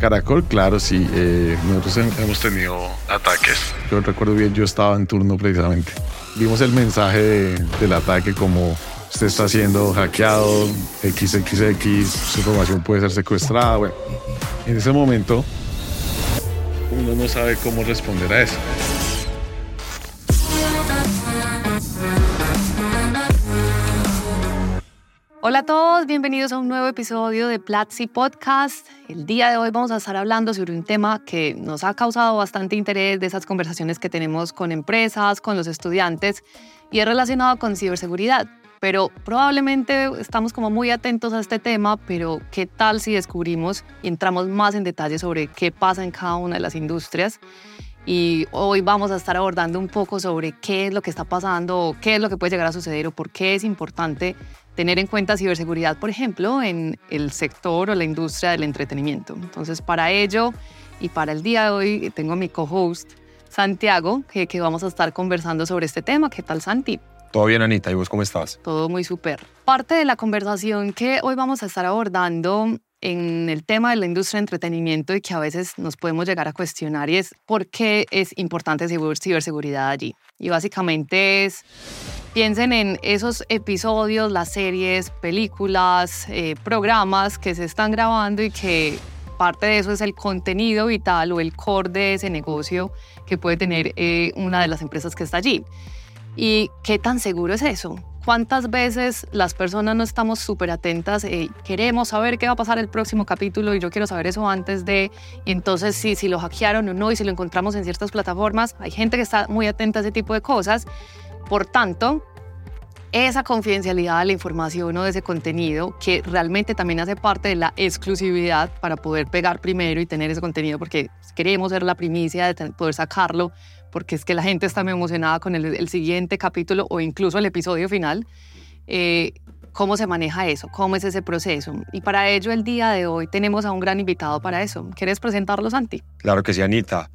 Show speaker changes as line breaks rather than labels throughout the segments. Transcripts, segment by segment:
Caracol, claro, sí. Eh, nosotros hemos tenido ataques. Yo recuerdo bien, yo estaba en turno precisamente. Vimos el mensaje del ataque como usted está siendo hackeado, XXX, su información puede ser secuestrada. Bueno, en ese momento uno no sabe cómo responder a eso.
Hola a todos, bienvenidos a un nuevo episodio de Platzi Podcast. El día de hoy vamos a estar hablando sobre un tema que nos ha causado bastante interés de esas conversaciones que tenemos con empresas, con los estudiantes, y es relacionado con ciberseguridad. Pero probablemente estamos como muy atentos a este tema, pero ¿qué tal si descubrimos y entramos más en detalle sobre qué pasa en cada una de las industrias? y hoy vamos a estar abordando un poco sobre qué es lo que está pasando, qué es lo que puede llegar a suceder o por qué es importante tener en cuenta ciberseguridad, por ejemplo, en el sector o la industria del entretenimiento. Entonces, para ello y para el día de hoy, tengo a mi co-host Santiago, que, que vamos a estar conversando sobre este tema. ¿Qué tal, Santi?
Todo bien, Anita. ¿Y vos cómo estás?
Todo muy súper. Parte de la conversación que hoy vamos a estar abordando en el tema de la industria de entretenimiento y que a veces nos podemos llegar a cuestionar y es por qué es importante ciberseguridad allí. Y básicamente es Piensen en esos episodios, las series, películas, eh, programas que se están grabando y que parte de eso es el contenido vital o el core de ese negocio que puede tener eh, una de las empresas que está allí. ¿Y qué tan seguro es eso? ¿Cuántas veces las personas no estamos súper atentas? Eh, queremos saber qué va a pasar el próximo capítulo y yo quiero saber eso antes de... Entonces, sí, si lo hackearon o no y si lo encontramos en ciertas plataformas, hay gente que está muy atenta a ese tipo de cosas por tanto, esa confidencialidad de la información o de ese contenido, que realmente también hace parte de la exclusividad para poder pegar primero y tener ese contenido, porque queremos ser la primicia de poder sacarlo, porque es que la gente está muy emocionada con el, siguiente capítulo o incluso el episodio final. Eh, ¿Cómo se maneja eso? ¿Cómo es ese proceso? Y para ello, el día de hoy tenemos a un gran invitado para eso. ¿Quieres presentarlo, Santi?
Claro que sí, Anita.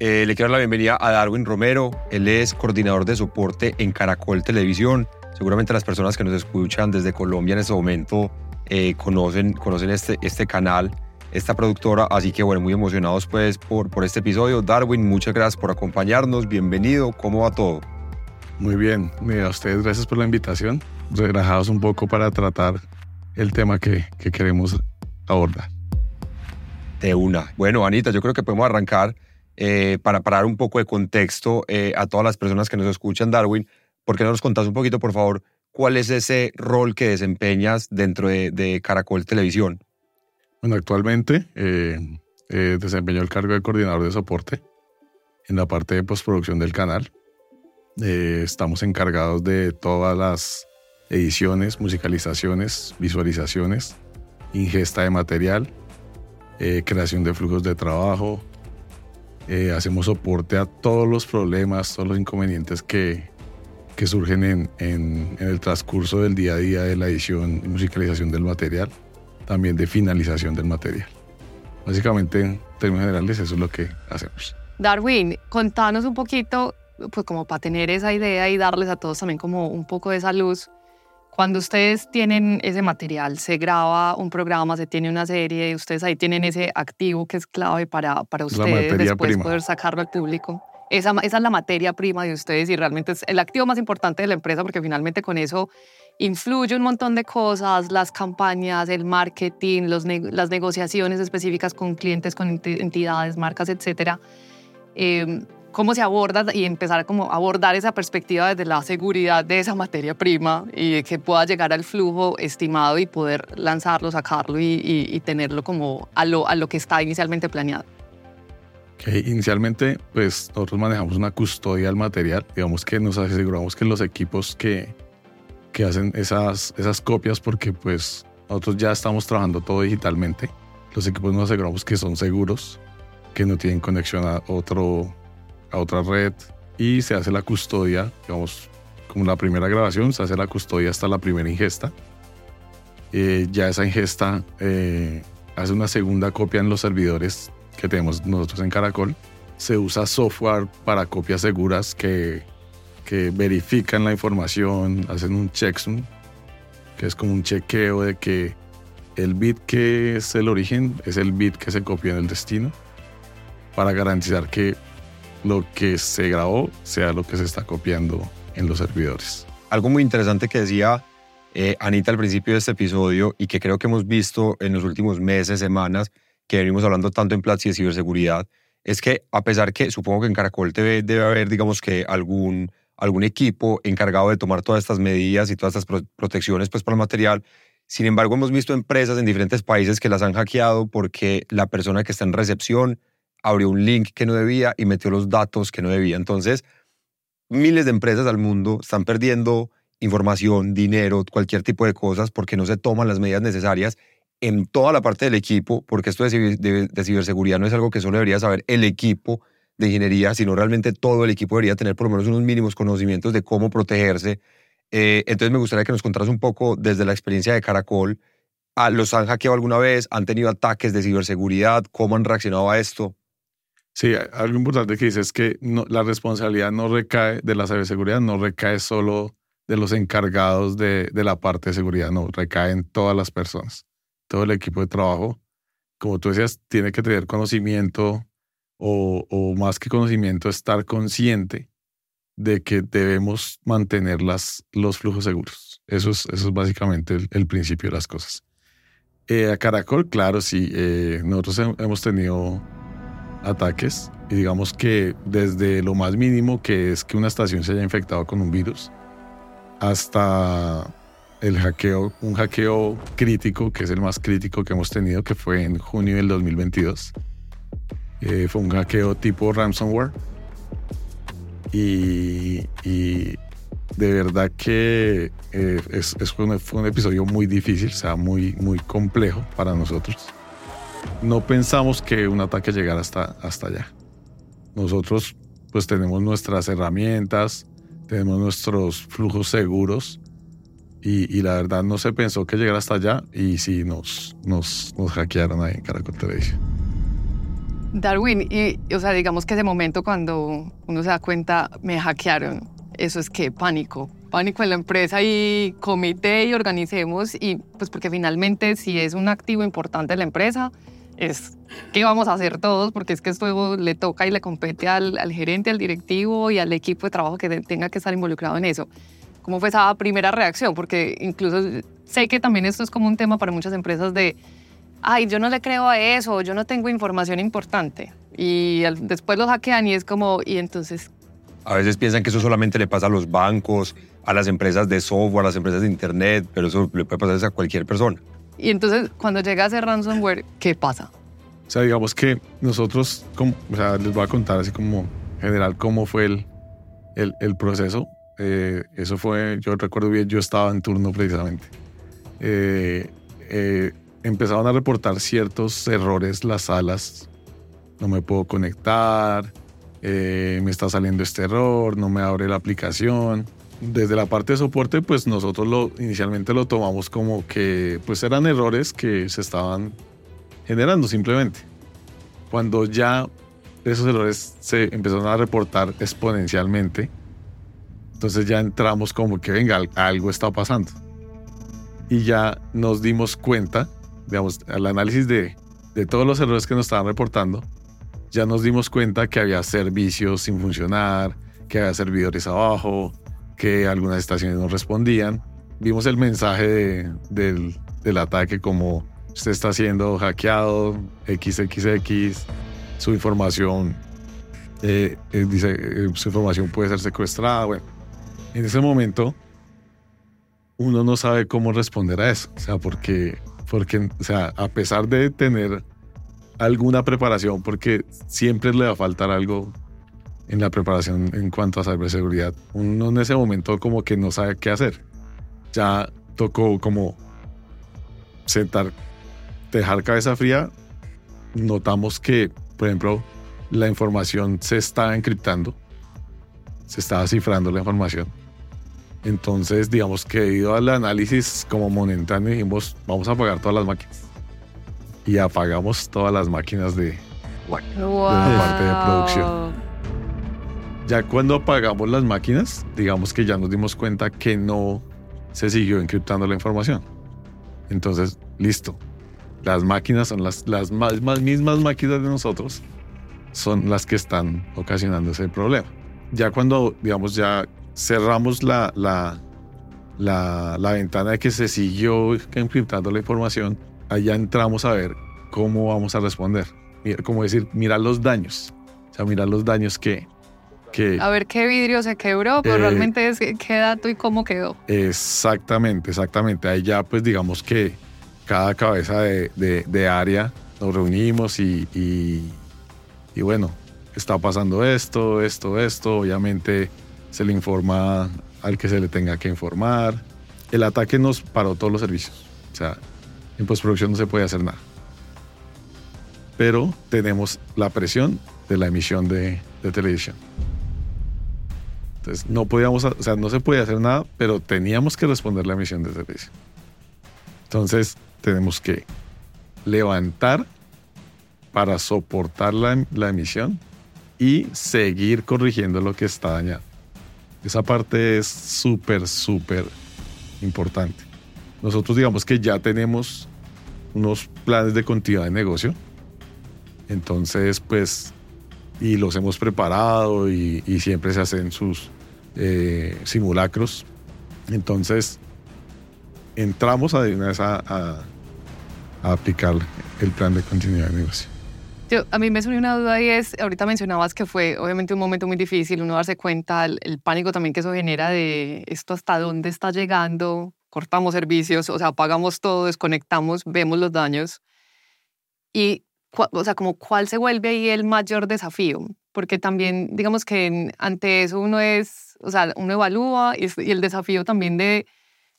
Eh, le quiero dar la bienvenida a Darwin Romero. Él es coordinador de soporte en Caracol Televisión. Seguramente las personas que nos escuchan desde Colombia en este momento eh, conocen, conocen este, este canal, esta productora. Así que bueno, muy emocionados pues por, por este episodio. Darwin, muchas gracias por acompañarnos. Bienvenido. ¿Cómo va todo?
Muy bien. Mira, a ustedes gracias por la invitación. Relajados un poco para tratar el tema que, que queremos abordar.
De una. Bueno, Anita, yo creo que podemos arrancar eh, para parar un poco de contexto eh, a todas las personas que nos escuchan, Darwin, ¿por qué no nos contás un poquito, por favor, cuál es ese rol que desempeñas dentro de, Caracol Televisión?
Actualmente eh, desempeño el cargo de coordinador de soporte en la parte de postproducción del canal. estamos encargados de todas las ediciones, musicalizaciones, visualizaciones, ingesta de material, creación de flujos de trabajo, eh, hacemos soporte a todos los problemas, todos los inconvenientes que, que surgen en, en, el transcurso del día a día de la edición y musicalización del material, también de finalización del material. Básicamente, en términos generales, eso es lo que hacemos.
Darwin, contanos un poquito, pues como para tener esa idea y darles a todos también como un poco de esa luz, cuando ustedes tienen ese material, se graba un programa, se tiene una serie, ustedes ahí tienen ese activo que es clave para, para ustedes después poder sacarlo al público. Esa, es la materia prima de ustedes y realmente es el activo más importante de la empresa porque finalmente con eso influye un montón de cosas, las campañas, el marketing, las negociaciones específicas con clientes, con entidades, marcas, etc. Eh, cómo se aborda y empezar como abordar esa perspectiva desde la seguridad de esa materia prima y que pueda llegar al flujo estimado y poder lanzarlo, sacarlo y, tenerlo como a lo, a lo que está inicialmente planeado.
Inicialmente, pues nosotros manejamos una custodia del material, digamos que nos aseguramos que los equipos que, que hacen esas, esas copias, porque pues nosotros ya estamos trabajando todo digitalmente, los equipos nos aseguramos que son seguros, que no tienen conexión a otro a otra red y se hace la custodia, digamos, como la primera grabación, se hace la custodia hasta la primera ingesta. Eh, ya esa ingesta eh, hace una segunda copia en los servidores que tenemos nosotros en Caracol. Se usa software para copias seguras que, que verifican la información, hacen un checksum, que es como un chequeo de que el bit que es el origen es el bit que se copió en el destino para garantizar que lo que se grabó sea lo que se está copiando en los servidores.
Algo muy interesante que decía eh, Anita al principio de este episodio y que creo que hemos visto en los últimos meses, semanas, que venimos hablando tanto en Platzi de ciberseguridad, es que a pesar que supongo que en Caracol TV debe haber, digamos que algún, algún equipo encargado de tomar todas estas medidas y todas estas protecciones pues, para el material, sin embargo hemos visto empresas en diferentes países que las han hackeado porque la persona que está en recepción abrió un link que no debía y metió los datos que no debía. Entonces, miles de empresas al mundo están perdiendo información, dinero, cualquier tipo de cosas porque no se toman las medidas necesarias en toda la parte del equipo, porque esto de, ciberseguridad no es algo que solo debería saber el equipo de ingeniería, sino realmente todo el equipo debería tener por lo menos unos mínimos conocimientos de cómo protegerse. Eh, entonces me gustaría que nos contaras un poco desde la experiencia de Caracol. ¿A ¿Los han hackeado alguna vez? ¿Han tenido ataques de ciberseguridad? ¿Cómo han reaccionado a esto?
Sí, algo importante que dice es que la responsabilidad no recae de la ciberseguridad, no recae solo de los encargados de, de la parte de seguridad, no, recae en todas las personas todo el equipo de trabajo, como tú decías, tiene que tener conocimiento o, o más que conocimiento, estar consciente de que debemos mantener las, los flujos seguros. Eso es, eso es básicamente el, principio de las cosas. Eh, a Caracol, claro, sí, eh, nosotros hemos tenido ataques y digamos que desde lo más mínimo, que es que una estación se haya infectado con un virus, hasta el hackeo, un hackeo crítico, que es el más crítico que hemos tenido, que fue en junio del 2022. Eh, fue un hackeo tipo ransomware. Y, de verdad que eh, es, fue, un, episodio muy difícil, o sea, muy, muy complejo para nosotros. No pensamos que un ataque llegara hasta, hasta allá. Nosotros pues tenemos nuestras herramientas, tenemos nuestros flujos seguros y, la verdad no se pensó que llegara hasta allá y sí nos, nos, nos hackearon ahí en Caracol Televisión.
Darwin, y, o sea, digamos que ese momento cuando uno se da cuenta, me hackearon, eso es que pánico, pánico en la empresa y comité y organicemos y pues porque finalmente si es un activo importante de la empresa, es qué vamos a hacer todos, porque es que esto le toca y le compete al, al gerente, al directivo y al equipo de trabajo que tenga que estar involucrado en eso. ¿Cómo fue esa primera reacción? Porque incluso sé que también esto es como un tema para muchas empresas de, ay, yo no le creo a eso, yo no tengo información importante. Y después lo hackean y es como, y entonces...
A veces piensan que eso solamente le pasa a los bancos, a las empresas de software, a las empresas de internet, pero eso le puede pasar a cualquier persona.
Y entonces, cuando llega ese ransomware, ¿qué pasa?
O sea, digamos que nosotros, como, o sea, les voy a contar así como general cómo fue el, el, el proceso. Eh, eso fue, yo recuerdo bien, yo estaba en turno precisamente. Eh, eh, empezaron a reportar ciertos errores las salas. No me puedo conectar, me está saliendo este error, no me abre la aplicación. Desde la parte de soporte, pues nosotros lo, inicialmente lo tomamos como que pues eran errores que se estaban generando simplemente. Cuando ya esos errores se empezaron a reportar exponencialmente, entonces ya entramos como que, venga, algo está pasando. Y ya nos dimos cuenta, digamos, al análisis de, de todos los errores que nos estaban reportando, ya nos dimos cuenta que había servicios sin funcionar, que había servidores abajo, que algunas estaciones no respondían. Vimos el mensaje del, del, ataque como usted está siendo hackeado, XXX, su información, eh, eh, dice, eh, su información puede ser secuestrada. Bueno, en ese momento uno no sabe cómo responder a eso. O sea, porque, porque o sea, a pesar de tener alguna preparación, porque siempre le va a faltar algo en la preparación en cuanto a ciberseguridad, uno en ese momento como que no sabe qué hacer. Ya tocó como sentar, dejar cabeza fría. Notamos que, por ejemplo, la información se está encriptando, se está cifrando la información entonces, digamos que debido al análisis como momentáneo, dijimos, vamos a apagar todas las máquinas. Y apagamos todas las máquinas de, la parte de producción. Ya cuando apagamos las máquinas, digamos que ya nos dimos cuenta que no se siguió encriptando la información. Entonces, listo. Las máquinas son las, las más, más- mismas máquinas de nosotros, son las que están ocasionando ese problema. Ya cuando, digamos, ya cerramos la, la, la, la ventana de que se siguió encriptando la información, allá entramos a ver cómo vamos a responder. Como decir, mirar los daños. O sea, mirar los daños que, que
A ver qué vidrio se quebró, pero
Eh,
realmente es qué dato y cómo quedó.
Exactamente, exactamente. Ahí ya pues digamos que cada cabeza de, de- de área nos reunimos y, y- y bueno, está pasando esto, esto, esto. Obviamente se le informa al que se le tenga que informar. El ataque nos paró todos los servicios. O sea, en postproducción no se puede hacer nada. Pero tenemos la presión de la emisión de, televisión. Entonces, no podíamos, o sea, no se podía hacer nada, pero teníamos que responder la emisión de televisión. Entonces, tenemos que levantar para soportar la, la emisión y seguir corrigiendo lo que está dañado. Esa parte es súper, súper importante. Nosotros digamos que ya tenemos unos planes de continuidad de negocio. Entonces, pues, y los hemos preparado y, siempre se hacen sus eh, simulacros. Entonces, entramos a- a aplicar el plan de continuidad de negocio.
Yo, a mí me surgió una duda y es, ahorita mencionabas que fue obviamente un momento muy difícil, uno darse cuenta, el, el pánico también que eso genera de esto hasta dónde está llegando, cortamos servicios, o sea, apagamos todo, desconectamos, vemos los daños. Y, o sea, como cuál se vuelve ahí el mayor desafío, porque también, digamos que ante eso uno es, o sea, uno evalúa y el desafío también de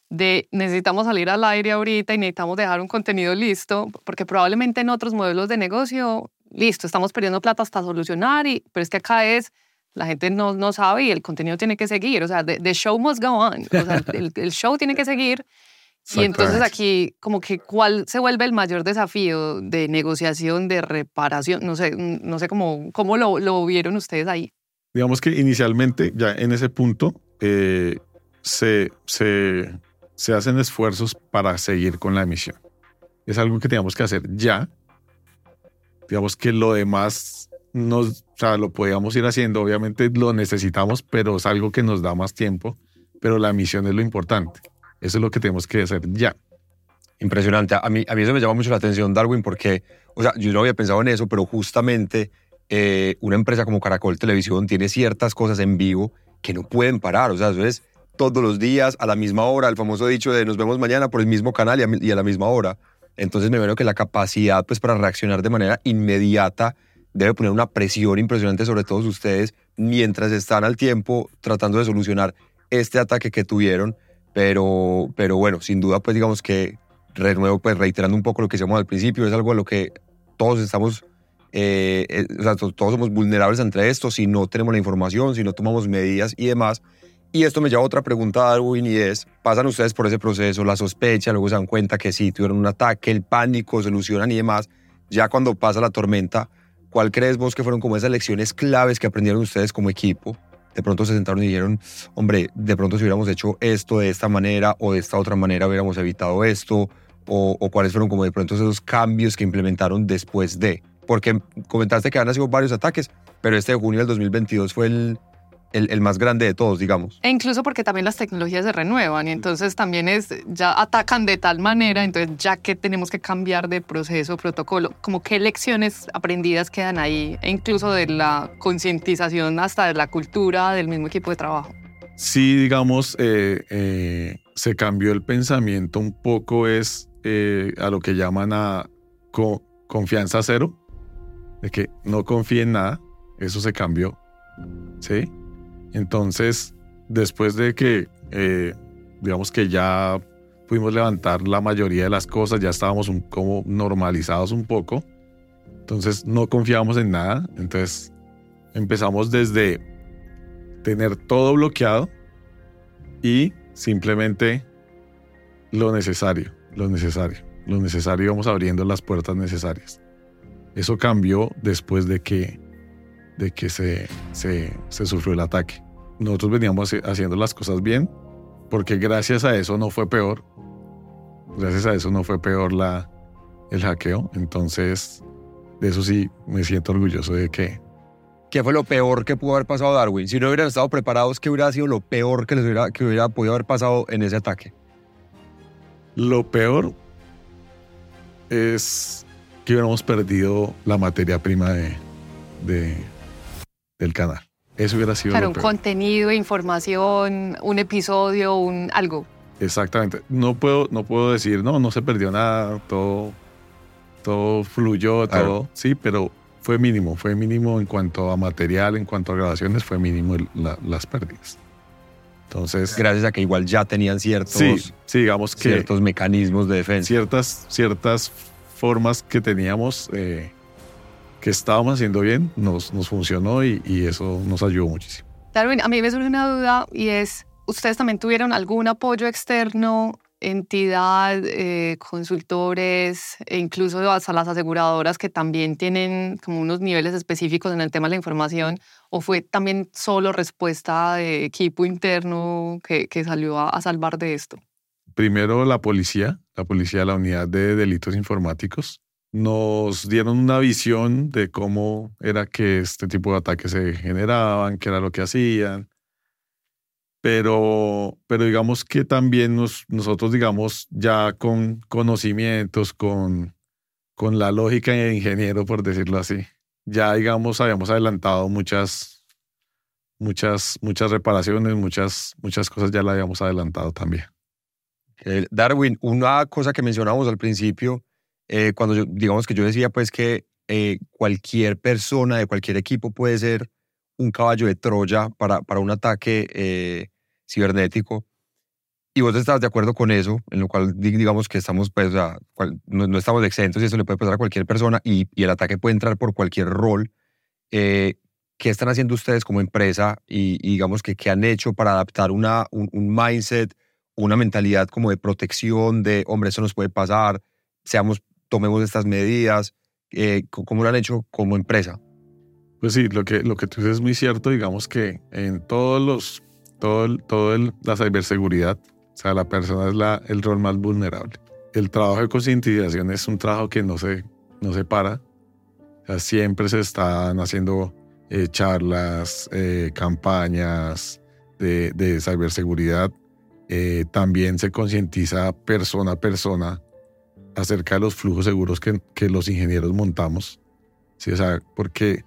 de necesitamos salir al aire ahorita y necesitamos dejar un contenido listo, porque probablemente en otros modelos de negocio, listo, estamos perdiendo plata hasta solucionar, y, pero es que acá es, la gente no, no sabe y el contenido tiene que seguir, o sea, the, the show must go on, o sea, el, el show tiene que seguir. Y entonces aquí, como que, ¿cuál se vuelve el mayor desafío de negociación, de reparación? No sé, no sé cómo, cómo lo, lo vieron ustedes ahí.
Digamos que inicialmente, ya en ese punto, eh, se, se, se hacen esfuerzos para seguir con la emisión. Es algo que teníamos que hacer ya. Digamos que lo demás nos, o sea, lo podíamos ir haciendo, obviamente lo necesitamos, pero es algo que nos da más tiempo, pero la emisión es lo importante. Eso es lo que tenemos que hacer ya.
Impresionante. A mí, a mí eso me llama mucho la atención, Darwin, porque, o sea, yo no había pensado en eso, pero justamente eh, una empresa como Caracol Televisión tiene ciertas cosas en vivo que no pueden parar. O sea, eso es todos los días, a la misma hora, el famoso dicho de nos vemos mañana por el mismo canal y a, y a la misma hora. Entonces me veo que la capacidad pues, para reaccionar de manera inmediata debe poner una presión impresionante sobre todos ustedes mientras están al tiempo tratando de solucionar este ataque que tuvieron. Pero, pero bueno, sin duda, pues digamos que de nuevo, pues reiterando un poco lo que decíamos al principio, es algo a lo que todos estamos, eh, eh, o sea, to- todos somos vulnerables entre esto si no tenemos la información, si no tomamos medidas y demás. Y esto me lleva a otra pregunta, Darwin, y es, pasan ustedes por ese proceso, la sospecha, luego se dan cuenta que sí, tuvieron un ataque, el pánico, solucionan y demás. Ya cuando pasa la tormenta, ¿cuál crees vos que fueron como esas lecciones claves que aprendieron ustedes como equipo? De pronto se sentaron y dijeron, hombre, de pronto si hubiéramos hecho esto de esta manera o de esta otra manera hubiéramos evitado esto, o, o cuáles fueron como de pronto esos cambios que implementaron después de. Porque comentaste que han sido varios ataques, pero este de junio del 2022 fue el, el, el más grande de todos, digamos.
E incluso porque también las tecnologías se renuevan y entonces también es, ya atacan de tal manera, entonces ya que tenemos que cambiar de proceso, protocolo, como qué lecciones aprendidas quedan ahí, e incluso de la concientización hasta de la cultura del mismo equipo de trabajo.
sí, digamos, eh, eh, se cambió el pensamiento un poco, es eh, a lo que llaman a co- confianza cero, de que no confíe en nada, eso se cambió, ¿sí? Entonces, después de que, eh, digamos que ya pudimos levantar la mayoría de las cosas, ya estábamos un- como normalizados un poco, entonces no confiábamos en nada, entonces empezamos desde tener todo bloqueado y simplemente lo necesario, lo necesario, lo necesario, íbamos abriendo las puertas necesarias. Eso cambió después de que, de que se, se, se sufrió el ataque. Nosotros veníamos haci- haciendo las cosas bien, porque gracias a eso no fue peor. gracias a eso no fue peor el hackeo. Entonces, de eso sí me siento orgulloso de que...
¿Qué fue lo peor que pudo haber pasado Darwin? Si no hubieran estado preparados, ¿qué hubiera sido lo peor que les hubiera, que hubiera podido haber pasado en ese ataque?
Lo peor es que hubiéramos perdido la materia prima de del canal. Eso hubiera sido
claro,
lo
un
peor.
contenido, información, un episodio, un algo.
Exactamente. No puedo, no puedo decir, no, no se perdió nada, todo, todo fluyó,
Claro.
todo. Sí, pero fue mínimo, fue mínimo en cuanto a material, en cuanto a grabaciones, fue mínimo el- la- las pérdidas. Entonces,
Gracias a que igual ya tenían ciertos,
sí, sí, digamos que
ciertos mecanismos de defensa.
ciertas, ciertas formas que teníamos, eh, que estábamos haciendo bien, nos, nos funcionó y, y eso nos ayudó muchísimo.
Darwin, a mí me surge una duda y es, ¿ustedes también tuvieron algún apoyo externo, entidad, eh, consultores e incluso hasta las aseguradoras que también tienen como unos niveles específicos en el tema de la información? ¿O fue también solo respuesta de equipo interno que, que salió a, a salvar de esto?
primero la policía, la policía de la unidad de delitos informáticos, nos dieron una visión de cómo era que este tipo de ataques se generaban, qué era lo que hacían. Pero, pero digamos que también nos, nosotros, digamos, ya con conocimientos, con, con la lógica de ingeniero, por decirlo así, ya, digamos, habíamos adelantado muchas, muchas, muchas reparaciones, muchas, muchas cosas ya la habíamos adelantado también.
Darwin, una cosa que mencionábamos al principio, eh, cuando yo, digamos que yo decía pues que eh, cualquier persona de cualquier equipo puede ser un caballo de Troya para, para un ataque eh, cibernético. Y vos estás de acuerdo con eso, en lo cual di- digamos que estamos, pues, o sea, cual- no, no estamos exentos y eso le puede pasar a cualquier persona y, y el ataque puede entrar por cualquier rol. Eh, ¿Qué están haciendo ustedes como empresa y, y digamos que qué han hecho para adaptar una, un, un mindset una mentalidad como de protección, de, hombre, eso nos puede pasar, seamos, tomemos estas medidas, eh, ¿cómo lo han hecho como empresa?
Pues sí, lo que, lo que tú dices es muy cierto. Digamos que en todos los, todo, el- todo el- la ciberseguridad, o sea, la persona es la, el rol más vulnerable. El trabajo de concientización es un trabajo que no se, no se para. O sea, siempre se están haciendo eh, charlas, eh, campañas de, de ciberseguridad. Eh, también se concientiza persona a persona acerca de los flujos seguros que, que los ingenieros montamos. Sí, o sea, porque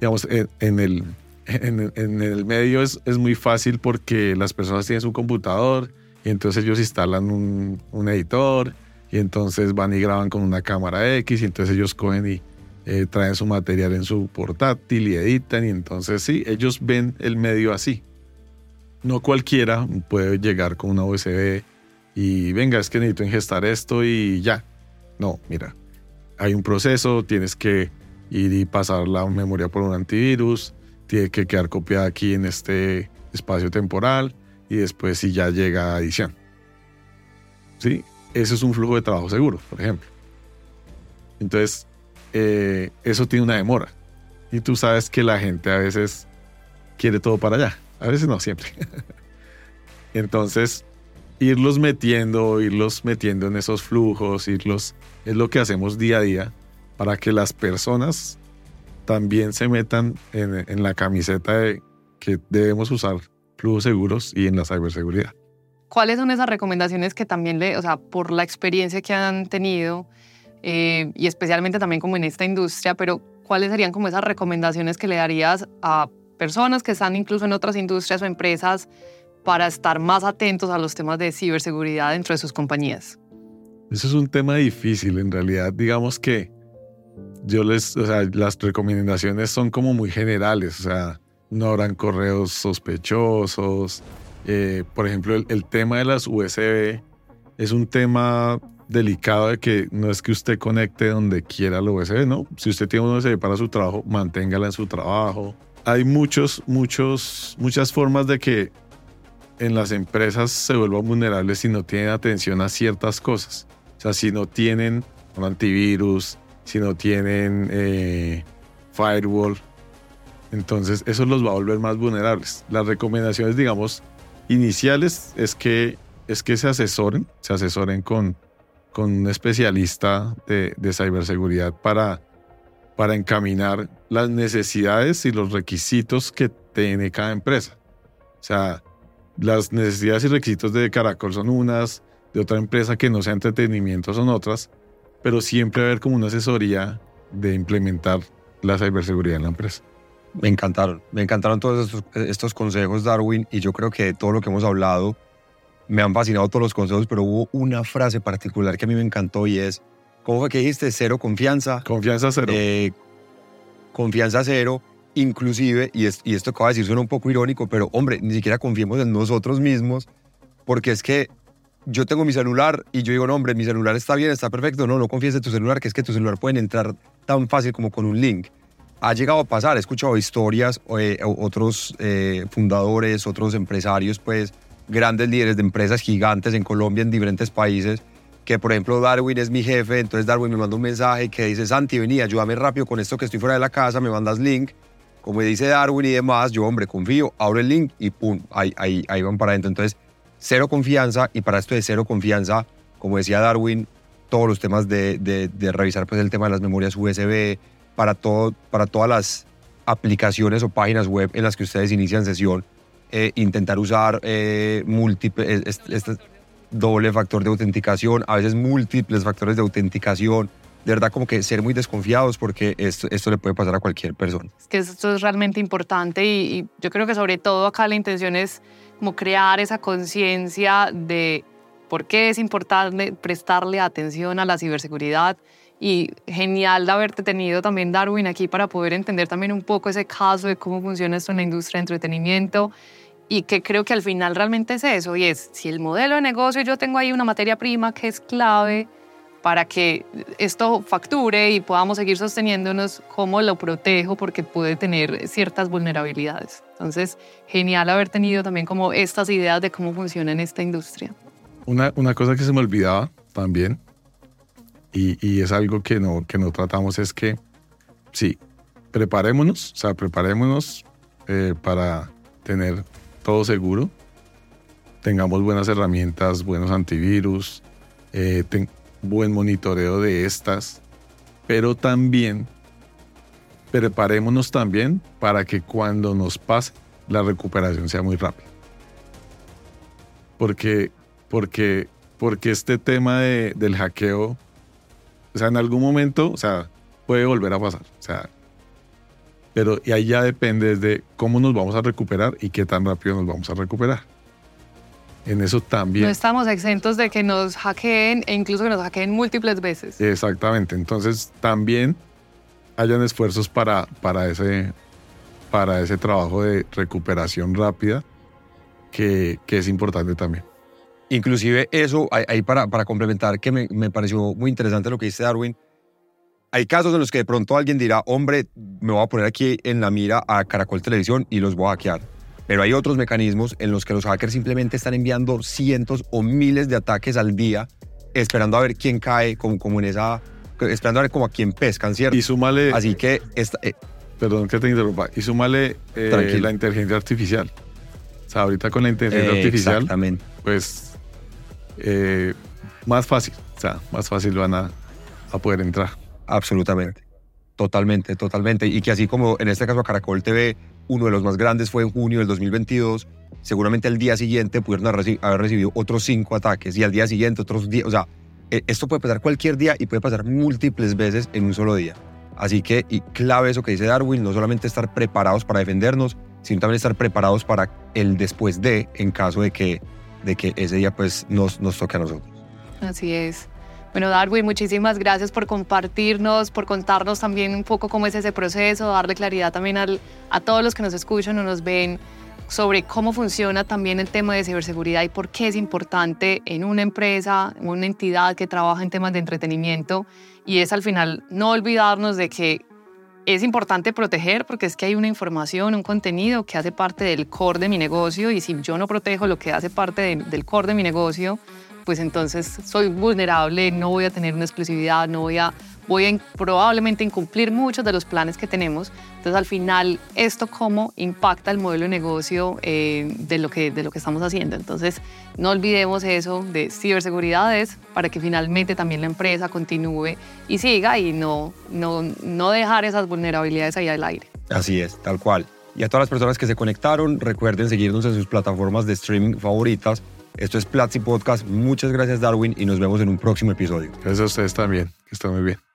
digamos, en, en el, en, en el medio es, es muy fácil porque las personas tienen su computador y entonces ellos instalan un, un editor y entonces van y graban con una cámara X y entonces ellos cogen y eh, traen su material en su portátil y editan y entonces sí, ellos ven el medio así. No cualquiera puede llegar con una USB y venga, es que necesito ingestar esto y ya. No, mira, hay un proceso, tienes que ir y pasar la memoria por un antivirus, tiene que quedar copiada aquí en este espacio temporal y después si ya llega a edición. ¿Sí? Eso es un flujo de trabajo seguro, por ejemplo. Entonces, eh, eso tiene una demora. Y tú sabes que la gente a veces quiere todo para allá. A veces no, siempre. Entonces, irlos metiendo, irlos metiendo en esos flujos, irlos, es lo que hacemos día a día para que las personas también se metan en, en la camiseta de que debemos usar flujos seguros y en la ciberseguridad.
¿Cuáles son esas recomendaciones que también le, o sea, por la experiencia que han tenido eh, y especialmente también como en esta industria, pero cuáles serían como esas recomendaciones que le darías a personas que están incluso en otras industrias o empresas para estar más atentos a los temas de ciberseguridad dentro de sus compañías?
Eso es un tema difícil, en realidad, digamos que yo les, o sea, las recomendaciones son como muy generales, o sea, no habrán correos sospechosos. Eh, por ejemplo, el, el tema de las USB es un tema delicado de que no es que usted conecte donde quiera la USB, ¿no? Si usted tiene un USB para su trabajo, manténgala en su trabajo. Hay muchos, muchos, muchas formas de que en las empresas se vuelvan vulnerables si no tienen atención a ciertas cosas. O sea, si no tienen un antivirus, si no tienen eh, firewall, entonces eso los va a volver más vulnerables. Las recomendaciones, digamos, iniciales es que, es que se asesoren, se asesoren con, con un especialista de, de ciberseguridad para, para encaminar las necesidades y los requisitos que tiene cada empresa. O sea, las necesidades y requisitos de Caracol son unas, de otra empresa que no sea entretenimiento son otras, pero siempre haber como una asesoría de implementar la ciberseguridad en la empresa.
Me encantaron, me encantaron todos estos, estos consejos, Darwin, y yo creo que todo lo que hemos hablado, me han fascinado todos los consejos, pero hubo una frase particular que a mí me encantó y es, ¿cómo fue que dijiste? Cero confianza.
Confianza cero.
Eh, confianza cero, inclusive, y, y esto que acabo de decir suena un poco irónico, pero hombre, ni siquiera confiemos en nosotros mismos, porque es que yo tengo mi celular y yo digo, no, hombre, mi celular está bien, está perfecto. No, no confíes en tu celular, que es que tu celular pueden entrar tan fácil como con un link. Ha llegado a pasar, he escuchado historias, eh, otros eh, fundadores, otros empresarios, pues grandes líderes de empresas gigantes en Colombia, en diferentes países, que por ejemplo Darwin es mi jefe, entonces Darwin me manda un mensaje que dice, Santi, vení, ayúdame rápido con esto que estoy fuera de la casa, me mandas link. Como dice Darwin y demás, yo, hombre, confío, abro el link y pum, ahí, ahí, ahí van para adentro. Entonces, cero confianza y para esto de cero confianza, como decía Darwin, todos los temas de, de, revisar pues el tema de las memorias USB, para, todo, para todas las aplicaciones o páginas web en las que ustedes inician sesión, eh, intentar usar eh, múltiples, este, doble factor de autenticación, a veces múltiples factores de autenticación, de verdad como que ser muy desconfiados porque esto, esto le puede pasar a cualquier persona.
Es que esto es realmente importante y, y yo creo que sobre todo acá la intención es como crear esa conciencia de por qué es importante prestarle atención a la ciberseguridad. Y genial de haberte tenido también Darwin aquí para poder entender también un poco ese caso de cómo funciona esto en la industria de entretenimiento. Y que creo que al final realmente es eso y es si el modelo de negocio yo tengo ahí una materia prima que es clave para que esto facture y podamos seguir sosteniéndonos, cómo lo protejo porque puede tener ciertas vulnerabilidades. Entonces, genial haber tenido también como estas ideas de cómo funciona en esta industria.
Una, una cosa que se me olvidaba también, y, y, es algo que no, que no tratamos, es que sí, preparémonos, o sea, preparémonos eh, para tener todo seguro, tengamos buenas herramientas, buenos antivirus, eh, buen monitoreo de estas, pero también preparémonos también para que cuando nos pase la recuperación sea muy rápida. Porque, porque, porque este tema de, del hackeo, o sea, en algún momento, o sea, puede volver a pasar. O sea, pero y ahí ya depende de cómo nos vamos a recuperar y qué tan rápido nos vamos a recuperar en eso también.
No estamos exentos de que nos hackeen e incluso que nos hackeen múltiples veces.
Exactamente. Entonces también hayan esfuerzos para, para, ese, para ese trabajo de recuperación rápida que, que es importante también.
Inclusive eso, ahí para, para complementar, que me, me pareció muy interesante lo que dice Darwin, hay casos en los que de pronto alguien dirá, hombre, me voy a poner aquí en la mira a Caracol Televisión y los voy a hackear pero hay otros mecanismos en los que los hackers simplemente están enviando cientos o miles de ataques al día, esperando a ver quién cae, como, como en esa, esperando a ver como a quién pescan, ¿cierto?
Y súmale...
Así que... Esta, eh,
perdón que te interrumpa. Y súmale eh, la inteligencia artificial. O sea, ahorita con la inteligencia eh, artificial, exactamente. pues más fácil, o sea, más fácil van a, a poder entrar.
Absolutamente. Totalmente, totalmente. Y que así como en este caso Caracol TV uno de los más grandes fue en junio del 2022. Seguramente al día siguiente pudieron haber recibido otros cinco ataques y al día siguiente otros diez. O sea, e, esto puede pasar cualquier día y puede pasar múltiples veces en un solo día. Así que, y clave eso que dice Darwin, no solamente estar preparados para defendernos, sino también estar preparados para el después de, en caso de que, de que ese día pues nos, nos toque a nosotros.
Así es. Bueno, Darwin, muchísimas gracias por compartirnos, por contarnos también un poco cómo es ese proceso, darle claridad también a todos los que nos escuchan o nos ven sobre cómo funciona también el tema de ciberseguridad y por qué es importante en una empresa, en una entidad que trabaja en temas de entretenimiento. Y es al final no olvidarnos de que es importante proteger porque es que hay una información, un contenido que hace parte del core de mi negocio y si yo no protejo lo que hace parte del core de mi negocio, pues entonces soy vulnerable, no voy a tener una exclusividad, no voy a voy a probablemente incumplir muchos de los planes que tenemos. Entonces, al final, esto cómo impacta el modelo de negocio eh, de, lo que, de lo que estamos haciendo. Entonces, no olvidemos eso de ciberseguridades para que finalmente también la empresa continúe y siga y no, no, no dejar esas vulnerabilidades ahí al aire.
Así es, tal cual. Y a todas las personas que se conectaron, recuerden seguirnos en sus plataformas de streaming favoritas. Esto es Platzi Podcast. Muchas gracias, Darwin, y nos vemos en un próximo episodio.
Gracias a ustedes también. Que estén muy bien.